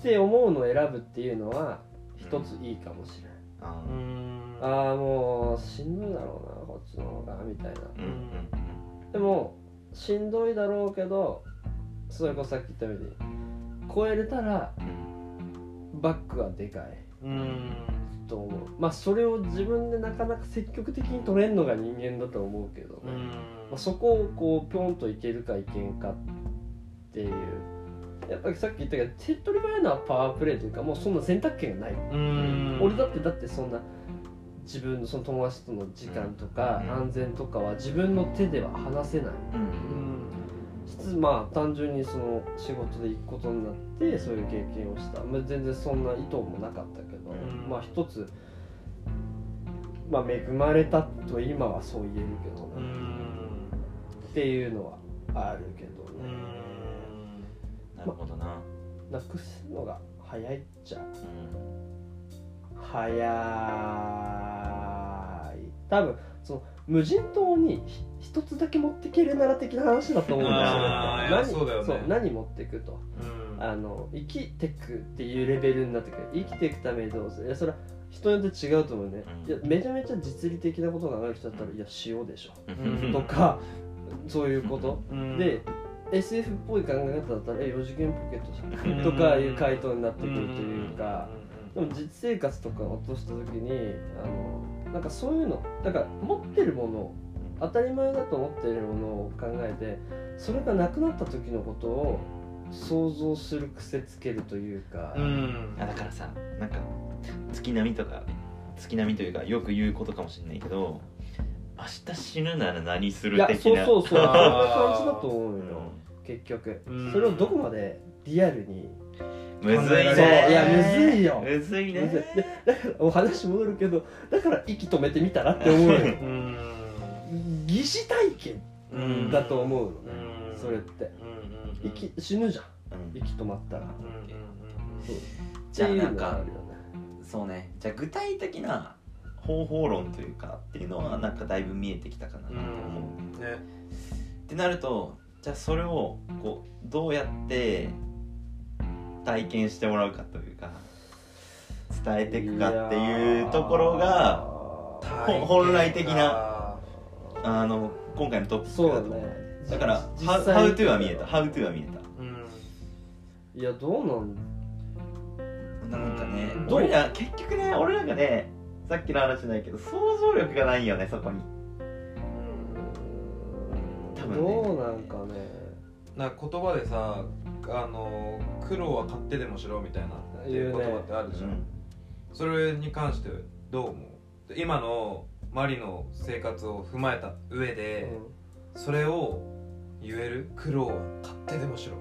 って思うのを選ぶっていうのは一ついいかもしれない。うんああもうしんどいだろうなこっちの方がみたいな。でもしんどいだろうけどそれこそさっき言ったように超えれたらうんバックはでかい。うん。と思う。まあそれを自分でなかなか積極的に取れるのが人間だと思うけどね、うん。まあ、そこをこうピョンといけるかいけんかっていう。やっぱりさっき言ったけど手っ取り早いのはパワープレイというかもうそんな選択権がない。うん。俺だってだってそんな自分のその友達との時間とかうん安全とかは自分の手では話せない。うん。まあ単純にその仕事で行くことになってそういう経験をした、まあ、全然そんな意図もなかったけど、うん。まあ一つまあ恵まれたと今はそう言えるけどうね、ん。っていうのはあるけどうね、ん。なるほどな。なくすのが早いっちゃ。うん早い。多分その無人島にひ一つだけ持ってけるなら的な話だと思うんですよ。何そうだよね。何持ってくと。うん。あの生きてくっていうレベルになってくる。生きていくためにどうする。いやそれは人によって違うと思うね、うん。いやめちゃめちゃ実利的なことがある人だったら、いや塩でしょ、うん。とかそういうこと、うん。で SF っぽい考え方だったらえ4次元ポケットじゃん。とかいう回答になってくるというか、でも実生活とか落とした時にあのなんかそういうのだから持ってるもの当たり前だと思っているものを考えてそれがなくなった時のことを想像する癖つけるというか、うん。あだからさなんか月並みとか月並みというかよく言うことかもしれないけど明日死ぬなら何すいやる的な。そうそうそう。[LAUGHS] そんな感じだと思うよ、うん。結局、うん。それをどこまでリアルにむずいね。そういやむずいよ。むずいね。お話戻るけどだから息止めてみたらって思うよ。うん。疑似体験うん。だと思うの。ね、うん。それって。うんうん息死ぬじゃん。うん。息止まったら、うんそう。じゃあなんかそうね。じゃあ具体的な方法論というかっていうのはなんかだいぶ見えてきたかなとうん思う、うん。ね。ってなるとじゃあそれをこうどうやって体験してもらうかというか伝えていくかっていうところがほ本来的なあの今回のトピックだと。思うそうだね。だから実ハウ際ハウトゥーは見えた。ハウトゥーは見えうん。いやどうなん？たなんかね俺ら結局ね俺らがねさっきの話じゃないけど想像力がないよねそこに。多分ね。どうなんかね。なんか言葉でさあの苦労は買ってでもしろみたいな言うね。言葉ってあるじゃん、それに関してどう思う？で今のマリの生活を踏まえた上で、それを言える苦労は買ってでもしろ。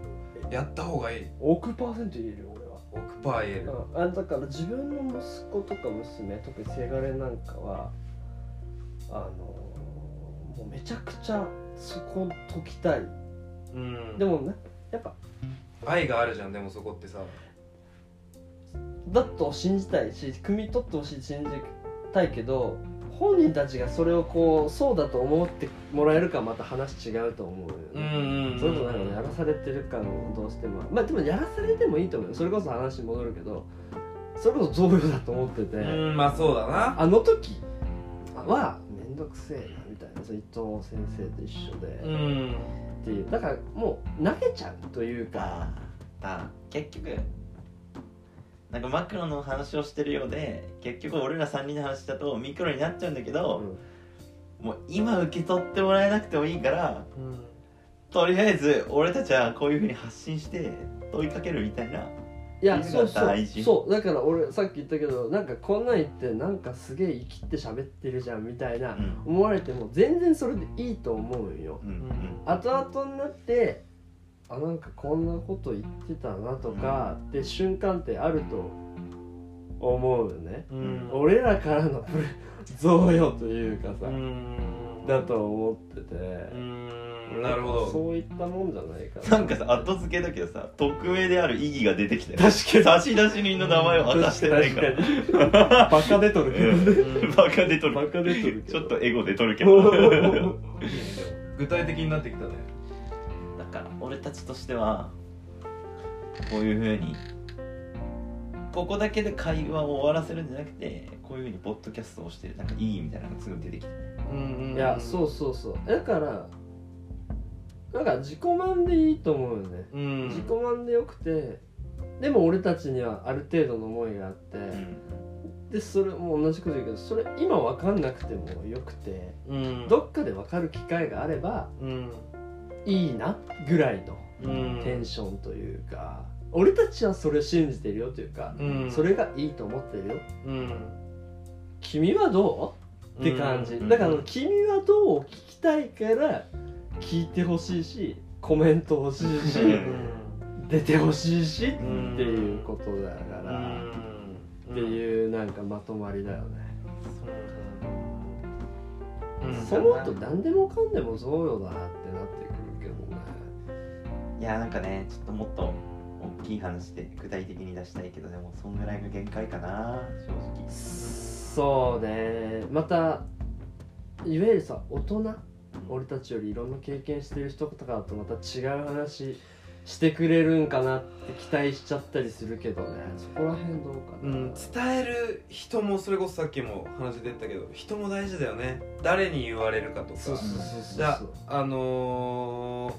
やった方がいい。億パーセント言えるよ俺は。億パー言える。うん。あだから自分の息子とか娘特にせがれなんかはあのもうめちゃくちゃそこ解きたい。うん。でもねやっぱ。愛があるじゃんでもそこってさ。だと信じたいし汲み取ってほしい信じたいけど本人たちがそれをこうそうだと思ってもらえるかまた話違うと思うよね、んそれとなんかやらされてる感をどうしても。まあでもやらされてもいいと思うよそれこそ話戻るけどそれこそ贈与だと思ってて、うんまあそうだな。あの時は面倒くせえなみたいな。伊藤先生と一緒で、うんっていう。だからもう投げちゃうというか結局なんかマクロの話をしてるようで結局俺ら3人の話だとミクロになっちゃうんだけど、もう今受け取ってもらえなくてもいいからとりあえず俺たちはこういうふうに発信して問いかけるみたいないやそうそうそうだから俺さっき言ったけどなんかこんなん言ってなんかすげえ生きって喋ってるじゃんみたいなうん。思われても全然それでいいと思うよ。うん。うん後々になってあなんかこんなこと言ってたなとかって瞬間ってあると思うよね、うん。俺らからの [LAUGHS] 贈与というかさ、うん。だと思ってて、うんなるほど。そういったもんじゃないかな。んかさ後付けだけどさ匿名である意義が出てきたよ確かに。差出人の名前を明かしてないから。バカ出とるけどね。うん。バカ出とる。バカ出とるけど。ちょっとエゴ出とるけど。[LAUGHS] 具体的になってきたね。だから俺たちとしてはこういうふうにここだけで会話を終わらせるんじゃなくてこういうふうにポッドキャストをしてるなんか意義みたいなのがすぐ出てきていやそうそうそう。だからなんか自己満でいいと思うよね、うん。自己満でよくてでも俺たちにはある程度の思いがあって、でそれも同じこと言うけどそれ今分かんなくてもよくてうん。どっかで分かる機会があればうん。いいなぐらいのうん。テンションというか、俺たちはそれ信じてるよというか、うん。それがいいと思ってるよ。うん。君はどう？って感じ、うん。だから「君はどう?」聞きたいから聞いてほしいしコメント欲しいし、出てほしいしっていうことだから、っていうなんかまとまりだよね、そう思うと何でもかんでも贈与だなってなってくるけどね。いやなんかねちょっともっと大きい話で具体的に出したいけどでもそんぐらいが限界かな正直。そうね。またいわゆるさ大人俺たちよりいろんな経験してる人とかだとまた違う話してくれるんかなって期待しちゃったりするけどね。そこら辺どうかな、うん、伝える人もそれこそさっきも話出たけど人も大事だよね。誰に言われるかとか。そうそうそうそうじゃああの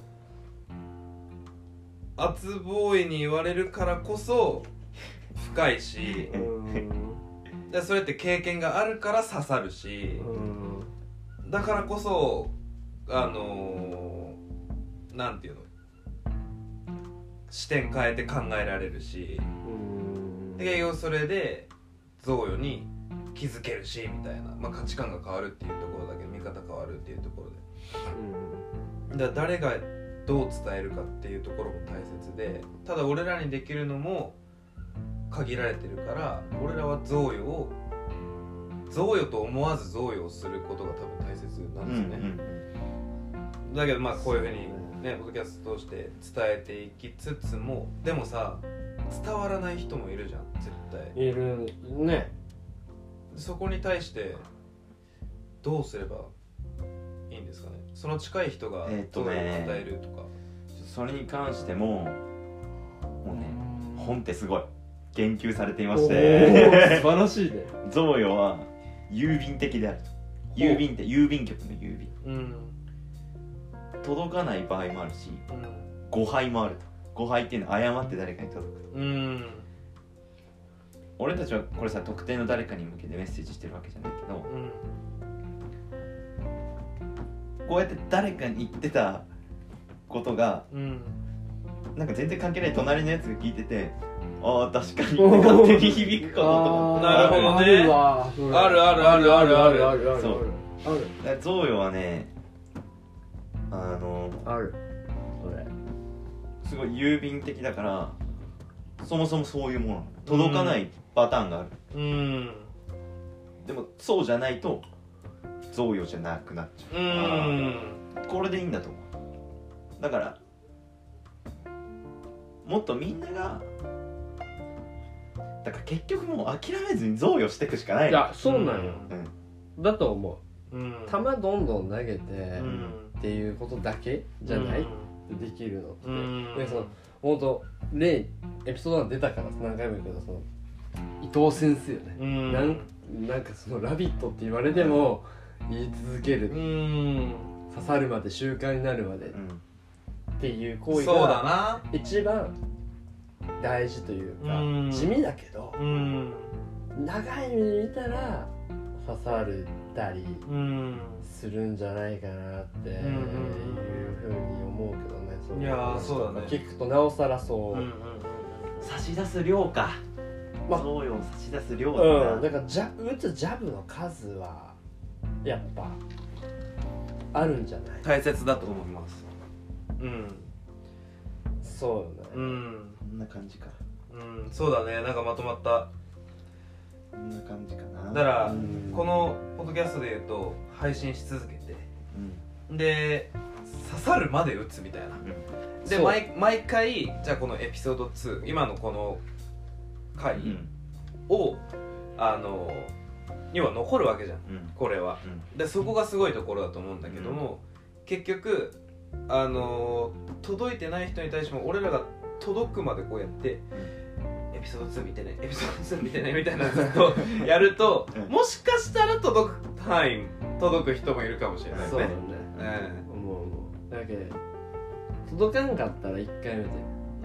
ー、厚ボーイに言われるからこそ深いし。うん。でそれって経験があるから刺さるし。うん。だからこそあのー、なんていうの？視点変えて考えられるしうん。で結局それで贈与に気づけるしみたいな、まあ、価値観が変わるっていうところだけど見方変わるっていうところで。だから誰がどう伝えるかっていうところも大切でただ俺らにできるのも限られてるから俺らは贈与を贈与と思わず贈与をすることが多分大切なんですよね、だけどまあこういうふうにねポッドキャストを通して伝えていきつつもでもさ伝わらない人もいるじゃん絶対。いるね。そこに対してどうすればいいんですかね？その近い人がえーっとね贈与を与えるとか、それに関してももうね本ってすごい。言及されていましおてー素晴らしいね。[LAUGHS] 贈与は郵便的であると。郵便って郵便局の郵便。うん届かない場合もあるしうん。誤配もあると。誤配っていうのは誤って誰かに届く。とうん。俺たちはこれさ特定の誰かに向けてメッセージしてるわけじゃないけどこうやって誰かに言ってたことがうん。なんか全然関係ない隣のやつが聞いててああ確かにって勝手に響くこととかなるほどね。あるわ。それあるあるあるあるある。あるあるそうある。だから贈与はねあのある。それ。すごい郵便的だからそもそもそういうもの。届かないパターンがある、うん。でもそうじゃないと贈与じゃなくなっちゃう。ん。うこれでいいんだと思う。だからもっとみんながだから結局もう諦めずに贈与していくしかないいやそうなんよ。うん。だと思うん。う球どんどん投げてうんっていうことだけじゃないできるのって。うん。でその本当例エピソードが出たから何回も言うけどその伊藤先生よね、うん。なんなんかその「ラビット!」って言われても言い続ける、うん。刺さるまで習慣になるまで。っうん。ていう行為そうだがな。一番大事というかうん。地味だけどうん。長い目で見たら刺さるたりうん。するんじゃないかなっていうふうに思うけどねそう。いやーそうだね。聞くとなおさらそう、うんうん差し出す量か。まあ贈与を差し出す量うん、だだからジャ打つジャブの数はやっぱあるんじゃない？大切だと思います。うん。そうよね、うん。こんな感じか。うん。そうだね。なんかまとまったこんな感じかな。だからうん。このポッドキャストで言うと配信し続けてうん。で刺さるまで打つみたいな。でそう。毎毎回じゃあこのエピソード2今のこの回うん。を、あの要は残るわけじゃんうん。これは。うん。でそこがすごいところだと思うんだけども、結局あの届いてない人に対しても俺らが届くまでこうやって、エピソード2見てねエピソード2見てねみたいなのずっとやると、うん。もしかしたら届く範囲届く人もいるかもしれないそうだねね思う思う。だけど届かんかったら1回目で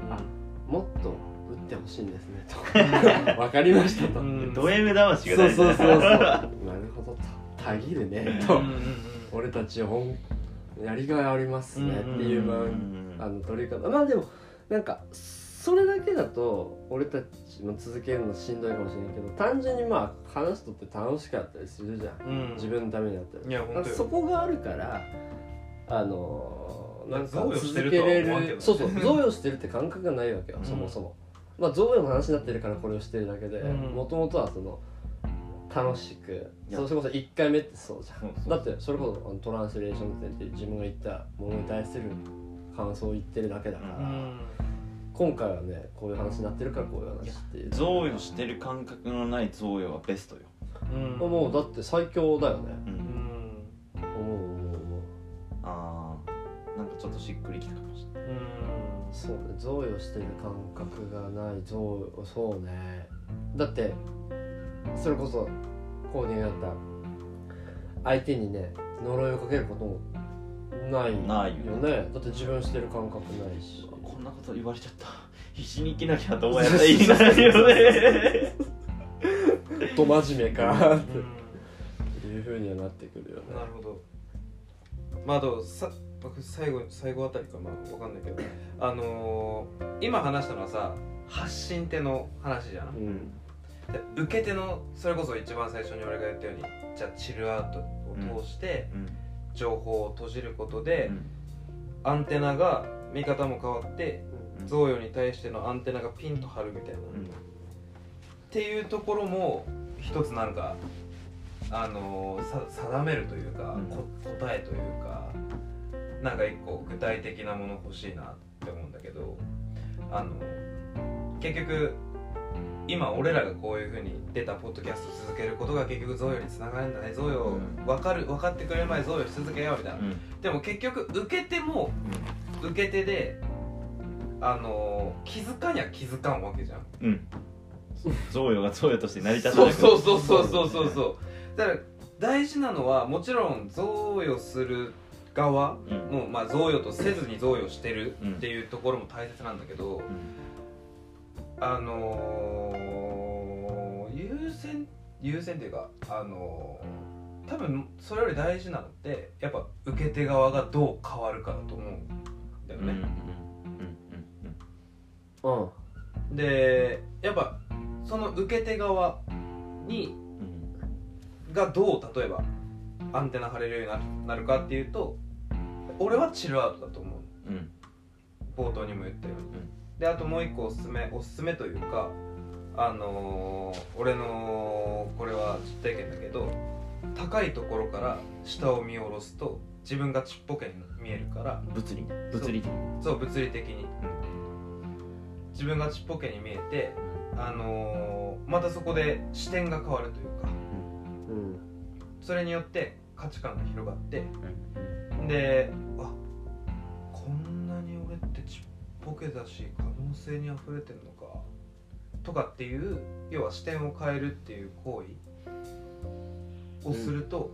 うんあもっと打ってほしいんですねと。[LAUGHS] わかりましたと、うん。ド M 魂がそう大事そうそうそう。だなるほどと。たぎるねと、うんうん俺たちほんやりがいありますねっていうあの取り方。まあでもなんかそれだけだと俺たちも続けるのしんどいかもしれないけど単純にまあ話しとって楽しかったりするじゃん、うん。自分のためになったりいや本当よ。そこがあるからあのーなんか続けれるそうそう贈与してるって感覚がないわけよ、うん。そもそも。まあ贈与の話になってるからこれをしてるだけでうん。もともとはその楽しくそれこそ1回目ってそうじゃん。だってそれこそトランスレーションって自分が言ったものに対する感想を言ってるだけだから、うん今回はねこういう話になってるからこういう話っていう。贈与してる感覚のない贈与はベストよ。うん。もうだって最強だよね。ううん。ん思う思う思う。ああなんかちょっとしっくりきたかもしれない。うん。そうね贈与してる感覚がない贈与そうね。だってそれこそコーディがやった相手にね呪いをかけることもないないよよね。だって自分してる感覚ないし。こんなこと言われちゃった。[LAUGHS] 必死に生きなきゃどうやったらいいなよね。[LAUGHS] と真面目か。[LAUGHS] っうんていうふうにはなってくるよね。なるほどまああとさ僕最後最後あたりかまあわかんないけどあのー、今話したのはさ発信手の話じゃん。うん。で受け手のそれこそ一番最初に俺が言ったようにじゃあチルアウトを通してうん。情報を閉じることで、うん。アンテナが見方も変わってうん。贈与に対してのアンテナがピンと張るみたいな、っていうところも一つなんかあのーさ定めるというか、うん。こ答えというかなんか一個具体的なもの欲しいなって思うんだけどあの結局今俺らがこういうふうに出たポッドキャスト続けることが結局贈与につながるんだね。贈与うん。分かる分かってくれる前に贈与し続けようみたいな。うん。でも結局受け手も受け手であの気づかにゃ気づかんわけじゃん。うん。贈与が贈与として成り立たそうないそうそうそうそうそうそうだから大事なのはもちろん贈与する側うん。も、まあ、贈与とせずに贈与してるっていうところも大切なんだけど、あのー優先優先っていうかあのー多分それより大事なのってやっぱ受け手側がどう変わるかだと思うんだよね、うんでやっぱその受け手側にうんがどう例えばアンテナ張れるようになるかっていうと俺はチルアウトだと思う。うん。うん冒頭にも言ったように、であともう一個おすすめおすすめというかあのー俺のこれは実体験だけど高いところから下を見下ろすと自分がちっぽけに見えるから物理ね物理的そう物理的に、自分がちっぽけに見えてあのーまたそこで視点が変わるというかうん。それによって価値観が広がってうん。であこんなに俺ってちっぽけだし可能性にあふれてるのかとかっていう要は視点を変えるっていう行為をすると、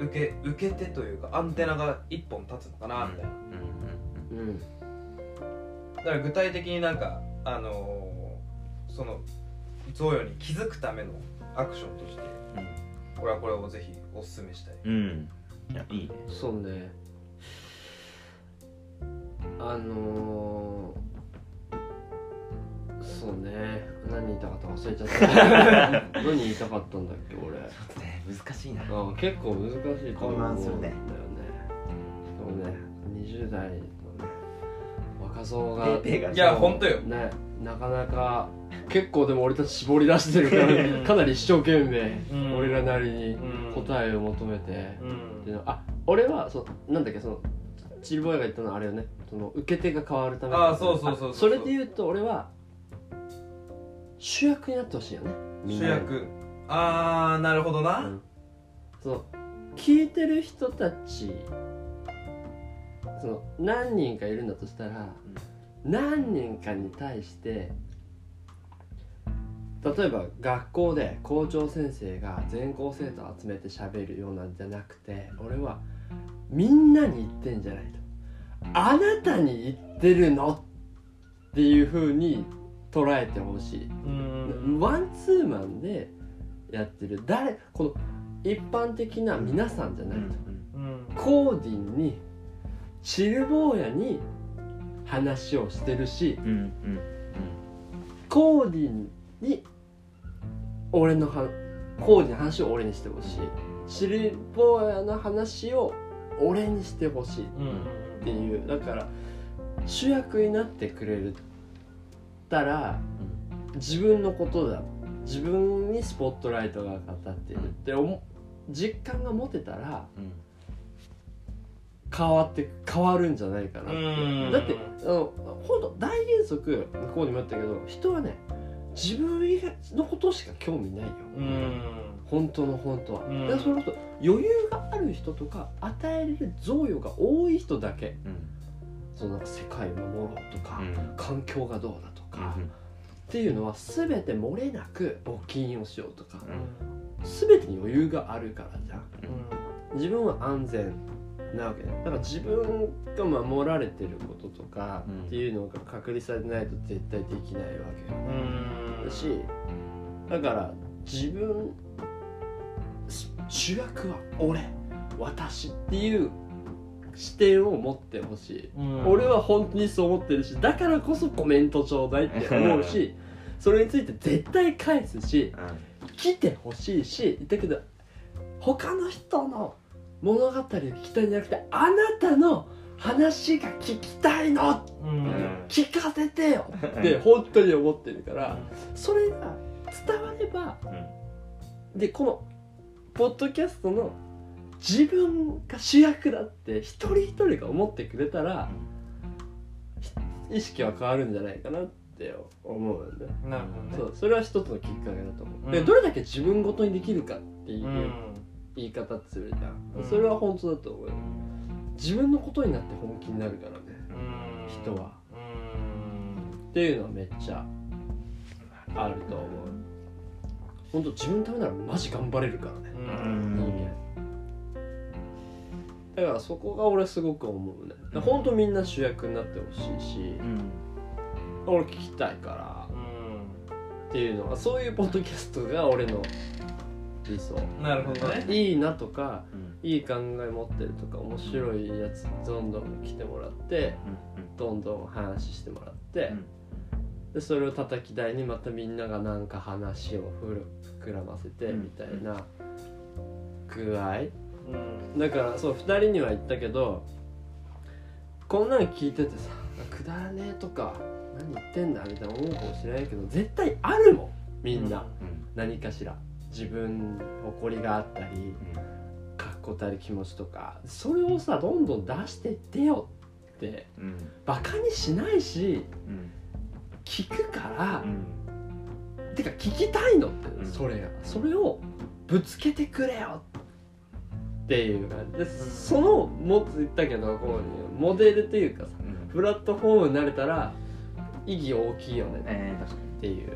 受け受け手というかアンテナが一本立つのかなみたいな、うん。だから具体的になんかあのーその贈与に気づくためのアクションとしてこれはこれをぜひおすすめしたい。うんうん。いやいいね。そうねあのー、そうね。何言いたかったか忘れちゃった。何言いたかったんだっけ俺。ちょっとね難しいな。あ結構難しいと思うんだよねね。しかもね20代のね若造がペーペーがいやほんとよ。ね。なかなか結構でも俺たち絞り出してるからかなり一生懸命、うん。俺らなりにうん。答えを求めて、うん。っていうのあ俺はそうなんだっけそのチルボーイが言ったのはあれよね。その受け手が変わるためあそうそうそうそうあそれで言うと俺は主役になってほしいよね。みんな主役。あーなるほどな、うん。そう。聞いてる人たちその何人かいるんだとしたら、何人かに対して例えば学校で校長先生が全校生徒を集めて喋るようなんじゃなくて俺はみんなに言ってんじゃないと。あなたに言ってるのっていう風に捉えてほしい。うん。ワンツーマンでやってる。誰この一般的な皆さんじゃないと、うん。コーディンにチルボーヤに話をしてるしうん。うん。コーディンに俺のはコーディンの話を俺にしてほしい。チルボーヤの話を俺にしてほしい。っていう。だから主役になってくれるたら自分のことだ。自分にスポットライトが当たってる。って思実感が持てたらうん。変わって変わるんじゃないかなって。うん。だってあの本当大原則向こうにも言ったけど人はね自分以外のことしか興味ないよ。うん本当の本当は、うん。だからその人余裕がある人とか与えれる贈与が多い人だけ。うん。その世界を守ろうとか、うん。環境がどうだとか、うん。っていうのは全て漏れなく募金をしようとか、うん。全てに余裕があるからじゃん。自分は安全なわけねだから自分が守られてることとかうん。っていうのが確立されてないと絶対できないわけよ。うん。だしだから自分し主役は俺私っていう視点を持ってほしい、うん。俺は本当にそう思ってるしだからこそコメントちょうだいって思うしそれについて絶対返すし来てほしいしだけど他の人の物語を聞きたいんじゃなくてあなたの話が聞きたいのうん。聞かせてよ [LAUGHS] って本当に思ってるからそれが伝わればでこのポッドキャストの自分が主役だって一人一人が思ってくれたら意識は変わるんじゃないかなって思うんだよ。なるほどね。そうそれは一つのきっかけだと思う、うん。でどれだけ自分ごとにできるかっていううん。言い方するじゃん、うん。それは本当だと思うよ。自分のことになって本気になるからね。うん。人は。うん。っていうのはめっちゃあると思う本当自分のためならマジ頑張れるからね。だからそこが俺すごく思うね。本当みんな主役になってほしいしうん。俺聞きたいから。うんっていうのはそういうポッドキャストが俺の理想。なるほどね。いいなとかうん。いい考え持ってるとか面白いやつどんどん来てもらってどんどん話してもらって、うん。でそれを叩き台にまたみんながなんか話をふる膨らませてうん。みたいな具合。うん。だからそう2人には言ったけどこんなの聞いててさくだらねえとか何言ってんだみたいな思うかもしれないけど絶対あるもんみんな、うん。何かしら。自分誇りがあったりかっこたる気持ちとか。それをさどんどん出してってよってうん。バカにしないしうん。聞くからう、んてか聞きたいのって、うん。それが。それをぶつけてくれよっていう感じ。で、そのもっと言ったけどこうモデルっていうかさうん。プラットフォームになれたら意義大きいよね。っていう。に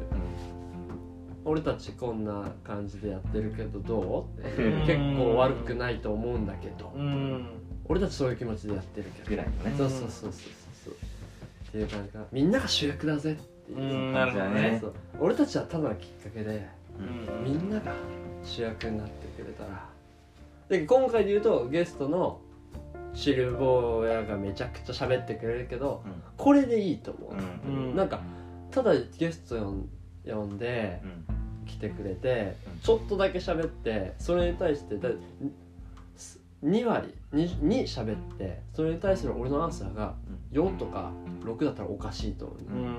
俺たちこんな感じでやってるけどどう結構悪くないと思うんだけど。うん。俺たちそういう気持ちでやってるけど。ぐらいのね。そうそうそうそうそう。っていう感じかな。みんなが主役だぜ。っていううんなるほどね。そう。俺たちはただのきっかけでうんみんなが主役になってくれたら。で今回で言うとゲストのシルボーヤがめちゃくちゃ喋ってくれるけどうん。これでいいと思う、うん。うんなん。かただゲスト呼ん呼んでうん。来てくれてうん。ちょっとだけ喋ってそれに対してだ2割 2, 2喋ってそれに対する俺のアンサーが4とか6だったらおかしいと思う、うん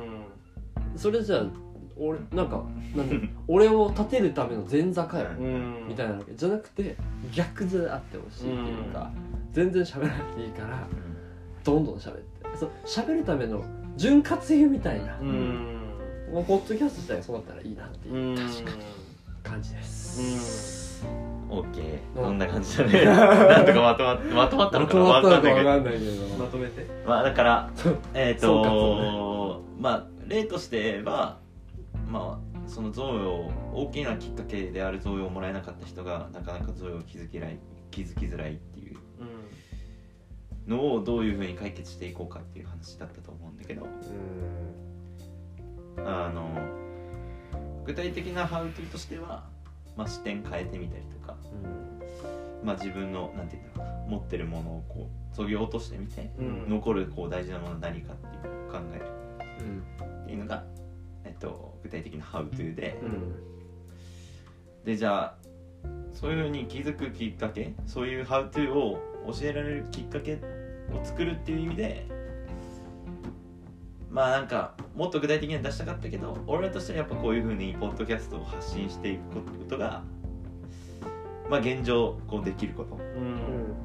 それじゃあ俺なんかなんで俺を立てるための前座かよ、うん。みたいなわけじゃなくて逆であってほしいっていうか、全然喋らなくていいからどんどん喋って。そう喋るための潤滑油みたいな、うん。もうポッドキャスト自体がそうだったらいいなっていううん。感じです、オッケうん。ーこんな感じだね。[LAUGHS] なんとかまとままとまったのかな？まとまったのかわかんないけど。わかんないけど。まとめて。まあだからえっ、そうかとまあ例として言えばまあその贈与大きなきっかけである贈与をもらえなかった人がなかなか贈与を気づきらい気づきづらいっていう。のをどういうふうに解決していこうかっていう話だったと思うんだけど。あの具体的なハウトゥーとしては、まあ、視点変えてみたりとか、まあ、自分のなんて言うんだろうな持ってるものをこうそぎ落としてみて、うん。残るこう大事なものは何かっていうのを考えると、具体的なハウトゥーで、うん。でじゃあそういうふうに気づくきっかけそういうハウトゥーを教えられるきっかけを作るっていう意味でまあなんかもっと具体的には出したかったけど俺らとしてはやっぱこういうふうにポッドキャストを発信していくことがまあ現状こうできること。うん。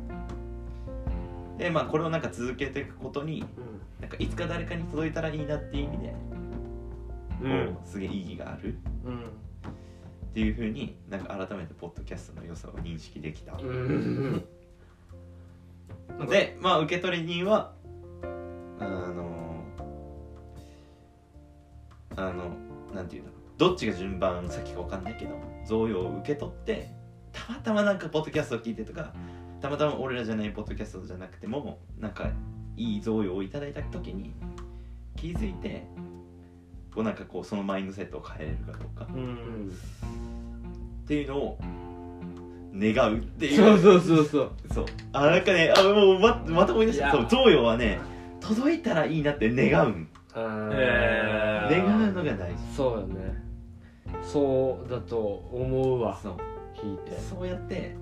でまあこれをなんか続けていくことになんかいつか誰かに届いたらいいなっていう意味でこう、うんすげえ意義がある。うんっていうふうになんか改めてポッドキャストの良さを認識できた、うん。でまあ受け取り人はあのあのなんていうんだろう。どっちが順番先か分かんないけど贈与を受け取ってたまたまなんかポッドキャストを聞いてとかたまたま俺らじゃないポッドキャストじゃなくてもなんかいい贈与をいただいた時に気づいてこうなんかこうそのマインドセットを変えれるかどうか。ううん。んっていうのを願うっていう。そうそうそうそう。そう。あなんかねあもうままた思い出した。そう贈与はね届いたらいいなって願うん。あー。願うのが大事。そうよね。そうだと思うわ。そう。聞いて。そうやって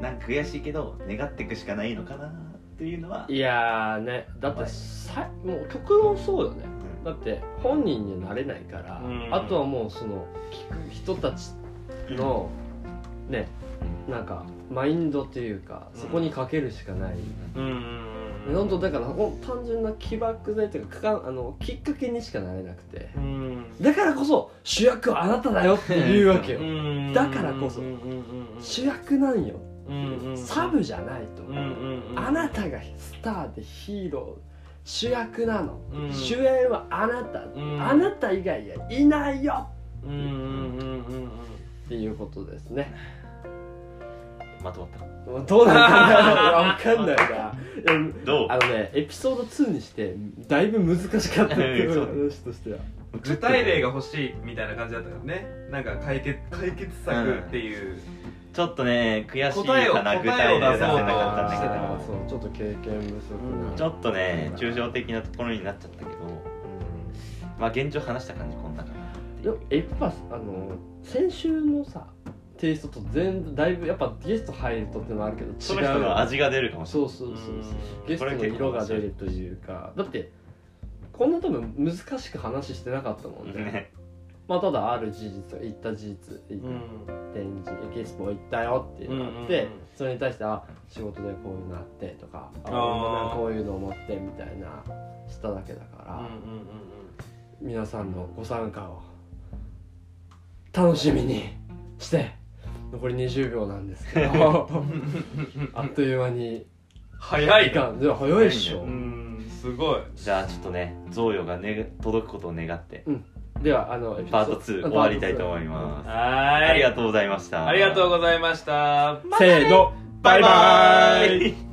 なんか悔しいけど願っていくしかないのかなっていうのは。いやーねだってさもう極論そうよね。うんだって本人になれないから、うん。あとはもうその聞く人たちのねなんかマインドっていうかそこにかけるしかない、うん。うん本当だから単純な起爆剤というかかかあのきっかけにしかなれなくて。うん。だからこそ主役はあなただよっていうわけよ。うん。だからこそ。主役なんよ。うんうんサブじゃないと、あなたがスターでヒーロー主役なの、うん。主演はあなた、ん。あなた以外はいないよ。うんうんうんうんっていうことですね。まとまったどうなんかなわかんないな。[LAUGHS] どう？あのねエピソード2にしてだいぶ難しかったっていうそう。話としては。具体例が欲しいみたいな感じだったよね。なんか解決解決策っていうちょっとね悔しいかな具体例出せなかったんだけど。そうちょっと経験不足な。ちょっとね抽象的なところになっちゃったけど。まあ現状話した感じこんなかなっていう。でもやっぱあの先週のさテイストと全部だいぶやっぱゲスト入るとってのもあるけど違うその人の味が出るかもしれそうそうそうそううん。ゲストの色が出るというか。だってこんな多分難しく話してなかったもんね。ないねまあただある事実言った事実言っうん展示ゲスト行ったよっていうのがあって、うんうんうん。それに対してあ仕事でこういうのあってとかあこういうの思ってみたいなしただけだから、うんうん皆さんのご参加を楽しみにして残り20秒なんですけど [LAUGHS] あっという間に早い時間いや早いっしょ、うんすごい。じゃあちょっとね贈与が、ね、届くことを願って、うんではあのパート2終わりたいとう思います。はーい。ありがとうございました。ありがとうございました。せーの。バイバイ。バイバイ